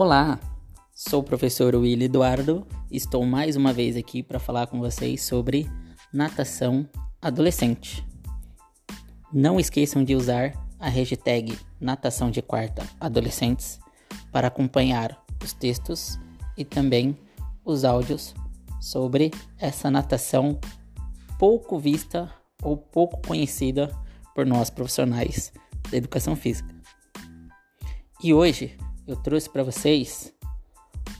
Olá, sou o professor Willy Eduardo estou mais uma vez aqui para falar com vocês sobre natação adolescente. Não esqueçam de usar a hashtag natação de quarta adolescentes para acompanhar os textos e também os áudios sobre essa natação pouco vista ou pouco conhecida por nós profissionais da educação física. E hoje eu trouxe para vocês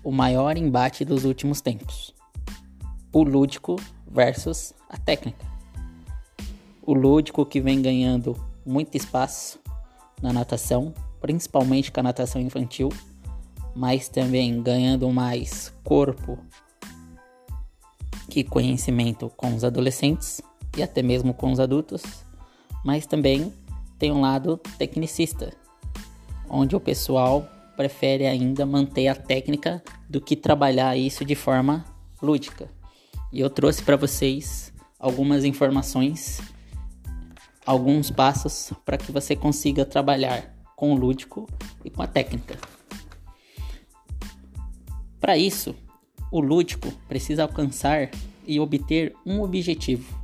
o maior embate dos últimos tempos: o lúdico versus a técnica. O lúdico que vem ganhando muito espaço na natação, principalmente com a natação infantil, mas também ganhando mais corpo que conhecimento com os adolescentes e até mesmo com os adultos, mas também tem um lado tecnicista, onde o pessoal prefere ainda manter a técnica do que trabalhar isso de forma lúdica. E eu trouxe para vocês algumas informações, alguns passos para que você consiga trabalhar com o lúdico e com a técnica. Para isso, o lúdico precisa alcançar e obter um objetivo,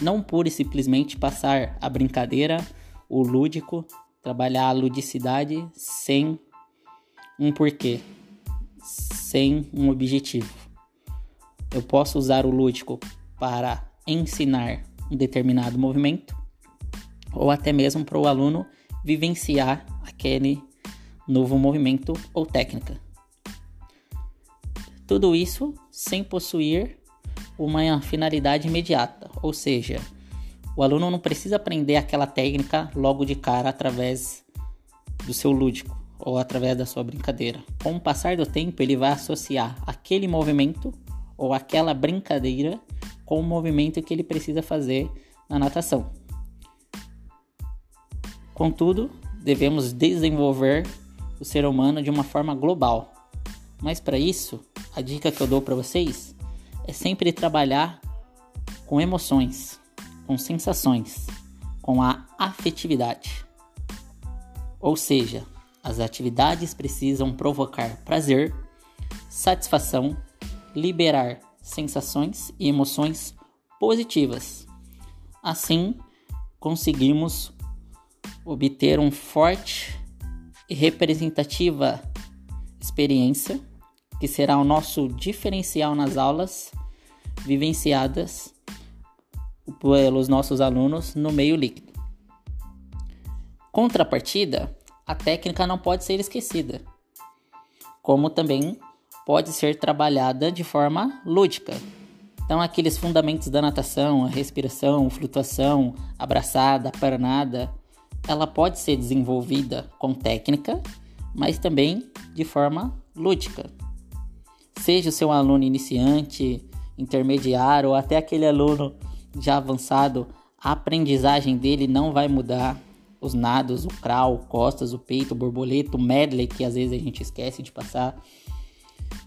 não pura e simplesmente passar a brincadeira, o lúdico, trabalhar a ludicidade sem um porquê, sem um objetivo. Eu posso usar o lúdico para ensinar um determinado movimento ou até mesmo para o aluno vivenciar aquele novo movimento ou técnica. Tudo isso sem possuir uma finalidade imediata, ou seja, o aluno não precisa aprender aquela técnica logo de cara através do seu lúdico ou através da sua brincadeira. Com o passar do tempo, ele vai associar aquele movimento ou aquela brincadeira com o movimento que ele precisa fazer na natação. Contudo, devemos desenvolver o ser humano de uma forma global. Mas para isso, a dica que eu dou para vocês é sempre trabalhar com emoções, com sensações, com a afetividade. Ou seja, as atividades precisam provocar prazer, satisfação, liberar sensações e emoções positivas. Assim, conseguimos obter um forte e representativa experiência que será o nosso diferencial nas aulas vivenciadas pelos nossos alunos no meio líquido. Contrapartida, a técnica não pode ser esquecida, como também pode ser trabalhada de forma lúdica. Então, aqueles fundamentos da natação, a respiração, flutuação, abraçada, pernada, ela pode ser desenvolvida com técnica, mas também de forma lúdica. Seja o seu aluno iniciante, intermediário ou até aquele aluno já avançado, a aprendizagem dele não vai mudar os nados, o crawl, costas, o peito, o borboleta, o medley, que às vezes a gente esquece de passar.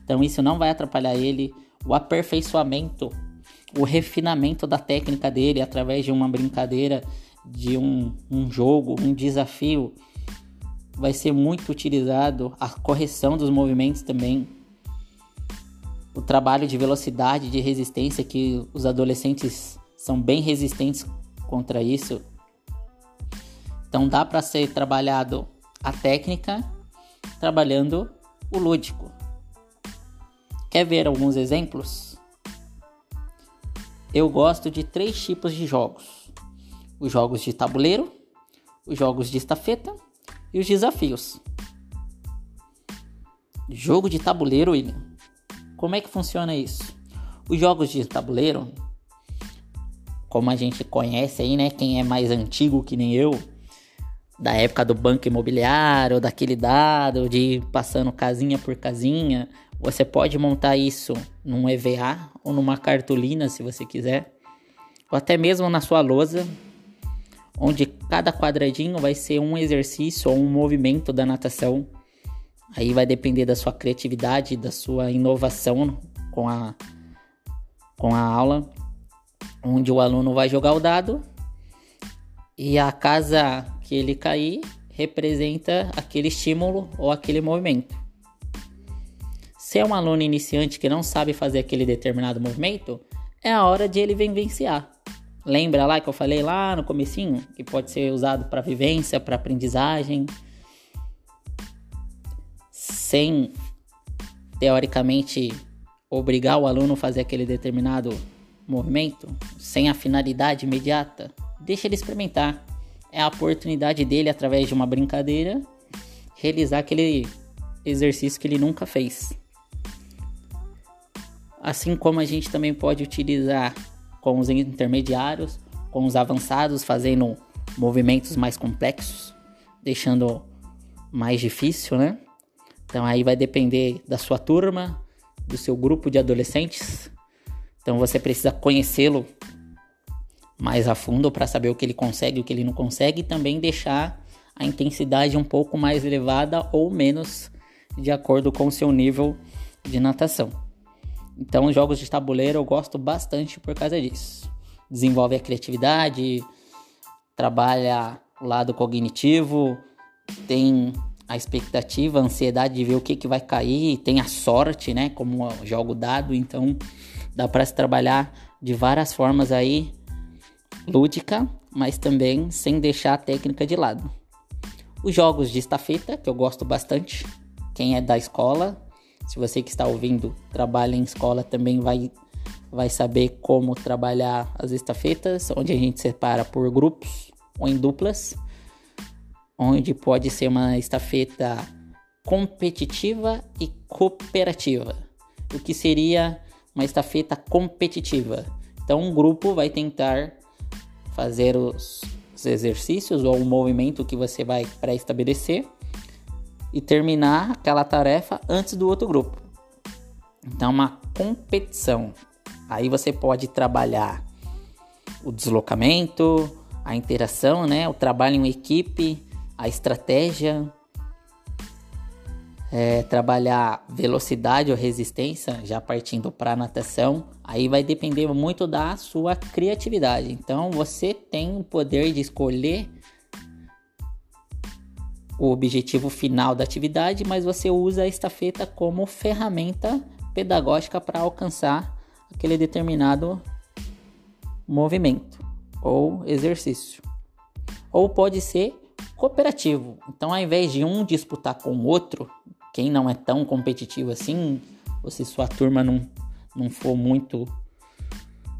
Então isso não vai atrapalhar ele. O aperfeiçoamento, o refinamento da técnica dele através de uma brincadeira, de um, um jogo, um desafio, vai ser muito utilizado. A correção dos movimentos também. O trabalho de velocidade, de resistência, que os adolescentes são bem resistentes contra isso então dá para ser trabalhado a técnica trabalhando o lúdico. Quer ver alguns exemplos? Eu gosto de três tipos de jogos: os jogos de tabuleiro, os jogos de estafeta e os desafios. Jogo de tabuleiro, William. Como é que funciona isso? Os jogos de tabuleiro, como a gente conhece aí, né? Quem é mais antigo que nem eu, da época do banco imobiliário, daquele dado de ir passando casinha por casinha. Você pode montar isso num EVA ou numa cartolina, se você quiser, ou até mesmo na sua lousa, onde cada quadradinho vai ser um exercício ou um movimento da natação. Aí vai depender da sua criatividade, da sua inovação com a, com a aula, onde o aluno vai jogar o dado e a casa que ele cair representa aquele estímulo ou aquele movimento. Se é um aluno iniciante que não sabe fazer aquele determinado movimento, é a hora de ele vivenciar. Lembra lá que eu falei lá no comecinho que pode ser usado para vivência, para aprendizagem, sem teoricamente obrigar o aluno a fazer aquele determinado movimento, sem a finalidade imediata. Deixa ele experimentar. É a oportunidade dele através de uma brincadeira realizar aquele exercício que ele nunca fez. Assim como a gente também pode utilizar com os intermediários, com os avançados, fazendo movimentos mais complexos, deixando mais difícil, né? Então aí vai depender da sua turma, do seu grupo de adolescentes. Então você precisa conhecê-lo mais a fundo para saber o que ele consegue e o que ele não consegue e também deixar a intensidade um pouco mais elevada ou menos de acordo com o seu nível de natação. Então, jogos de tabuleiro eu gosto bastante por causa disso. Desenvolve a criatividade, trabalha o lado cognitivo, tem a expectativa, a ansiedade de ver o que, que vai cair, tem a sorte, né? Como jogo dado, então dá para se trabalhar de várias formas aí, lúdica, mas também sem deixar a técnica de lado. Os jogos de estafeta, que eu gosto bastante, quem é da escola, se você que está ouvindo trabalha em escola também vai, vai saber como trabalhar as estafetas, onde a gente separa por grupos ou em duplas onde pode ser uma estafeta competitiva e cooperativa. O que seria uma estafeta competitiva? Então, um grupo vai tentar fazer os, os exercícios ou o movimento que você vai pré-estabelecer e terminar aquela tarefa antes do outro grupo. Então, uma competição. Aí você pode trabalhar o deslocamento, a interação, né? o trabalho em equipe, a estratégia, é, trabalhar velocidade ou resistência, já partindo para natação, aí vai depender muito da sua criatividade. Então você tem o poder de escolher o objetivo final da atividade, mas você usa a estafeta como ferramenta pedagógica para alcançar aquele determinado movimento ou exercício. Ou pode ser cooperativo. Então, ao invés de um disputar com o outro, quem não é tão competitivo assim, ou se sua turma não, não for muito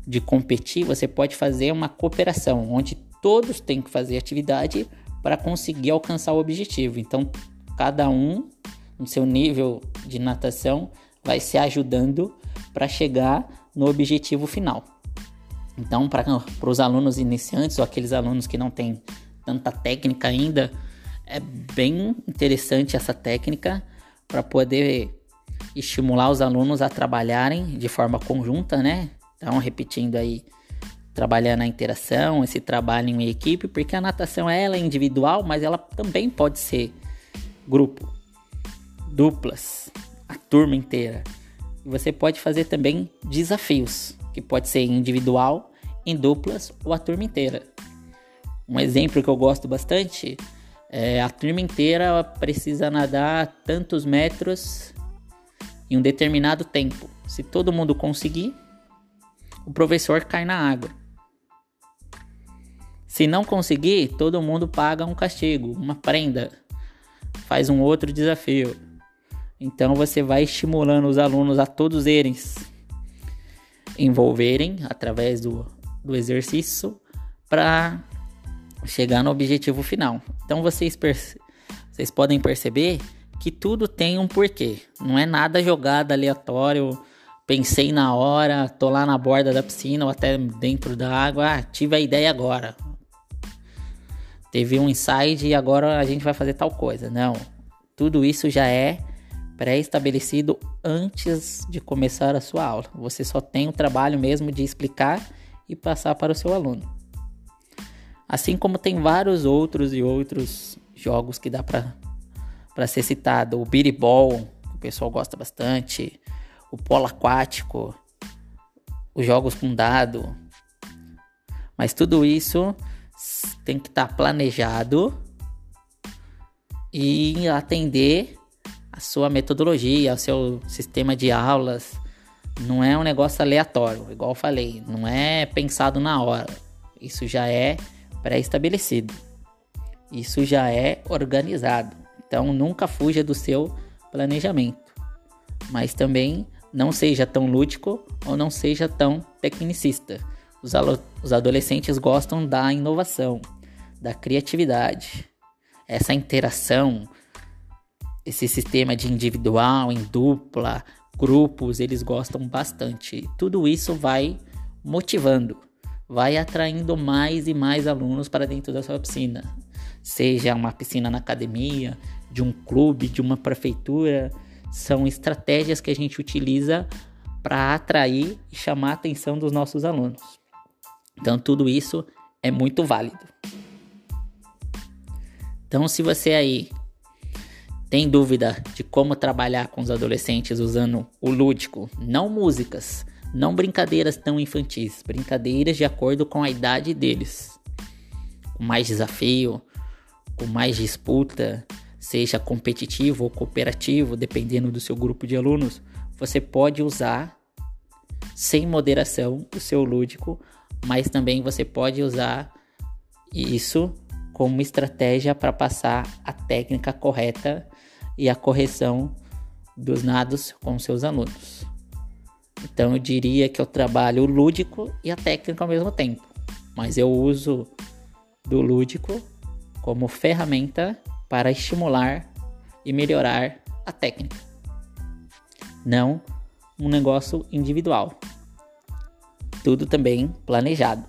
de competir, você pode fazer uma cooperação, onde todos têm que fazer atividade para conseguir alcançar o objetivo. Então, cada um, no seu nível de natação, vai se ajudando para chegar no objetivo final. Então, para os alunos iniciantes ou aqueles alunos que não têm tanta técnica ainda, é bem interessante essa técnica para poder estimular os alunos a trabalharem de forma conjunta, né? Então, repetindo aí, trabalhando a interação, esse trabalho em equipe, porque a natação ela é individual, mas ela também pode ser grupo, duplas, a turma inteira. E você pode fazer também desafios, que pode ser individual, em duplas ou a turma inteira. Um exemplo que eu gosto bastante é a turma inteira precisa nadar tantos metros em um determinado tempo. Se todo mundo conseguir, o professor cai na água. Se não conseguir, todo mundo paga um castigo, uma prenda, faz um outro desafio. Então você vai estimulando os alunos a todos eles envolverem através do, do exercício para chegar no objetivo final. Então vocês, vocês podem perceber que tudo tem um porquê. Não é nada jogado aleatório. Pensei na hora, tô lá na borda da piscina ou até dentro da água. Ah, tive a ideia agora. Teve um insight e agora a gente vai fazer tal coisa. Não. Tudo isso já é pré-estabelecido antes de começar a sua aula. Você só tem o trabalho mesmo de explicar e passar para o seu aluno. Assim como tem vários outros e outros jogos que dá para ser citado. O que o pessoal gosta bastante. O polo aquático. Os jogos com dado. Mas tudo isso tem que estar tá planejado e atender a sua metodologia, o seu sistema de aulas. Não é um negócio aleatório, igual eu falei, não é pensado na hora. Isso já é pré-estabelecido. Isso já é organizado. Então nunca fuja do seu planejamento. Mas também não seja tão lúdico ou não seja tão tecnicista. Os, os adolescentes gostam da inovação, da criatividade, essa interação, esse sistema de individual, em dupla, grupos, eles gostam bastante. Tudo isso vai motivando, vai atraindo mais e mais alunos para dentro da sua piscina. Seja uma piscina na academia, de um clube, de uma prefeitura, são estratégias que a gente utiliza para atrair e chamar a atenção dos nossos alunos. Então, tudo isso é muito válido. Então, se você aí tem dúvida de como trabalhar com os adolescentes usando o lúdico, não músicas, não brincadeiras tão infantis, brincadeiras de acordo com a idade deles, com mais desafio, com mais disputa, seja competitivo ou cooperativo, dependendo do seu grupo de alunos, você pode usar sem moderação o seu lúdico, mas também você pode usar isso como estratégia para passar a técnica correta e a correção dos nados com seus alunos. Então eu diria que eu trabalho o lúdico e a técnica ao mesmo tempo, mas eu uso do lúdico como ferramenta para estimular e melhorar a técnica, não um negócio individual. Tudo também planejado.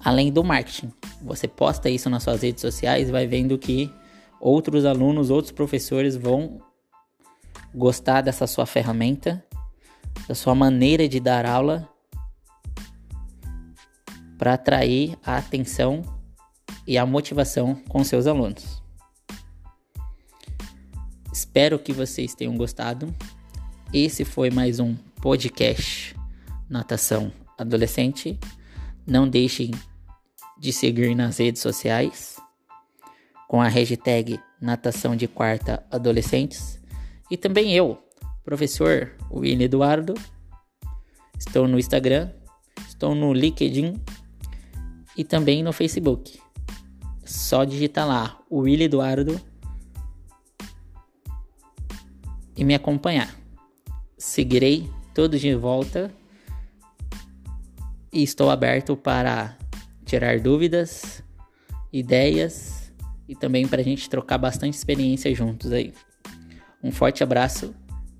Além do marketing, você posta isso nas suas redes sociais e vai vendo que outros alunos, outros professores vão gostar dessa sua ferramenta, da sua maneira de dar aula para atrair a atenção e a motivação com seus alunos. Espero que vocês tenham gostado. Esse foi mais um podcast Natação Adolescente. Não deixem de seguir nas redes sociais com a hashtag Natação de Quarta Adolescentes. E também eu, professor William Eduardo. Estou no Instagram, estou no LinkedIn e também no Facebook. Só digitar lá William Eduardo e me acompanhar. Seguirei todos de volta e estou aberto para tirar dúvidas, ideias e também para a gente trocar bastante experiência juntos aí. Um forte abraço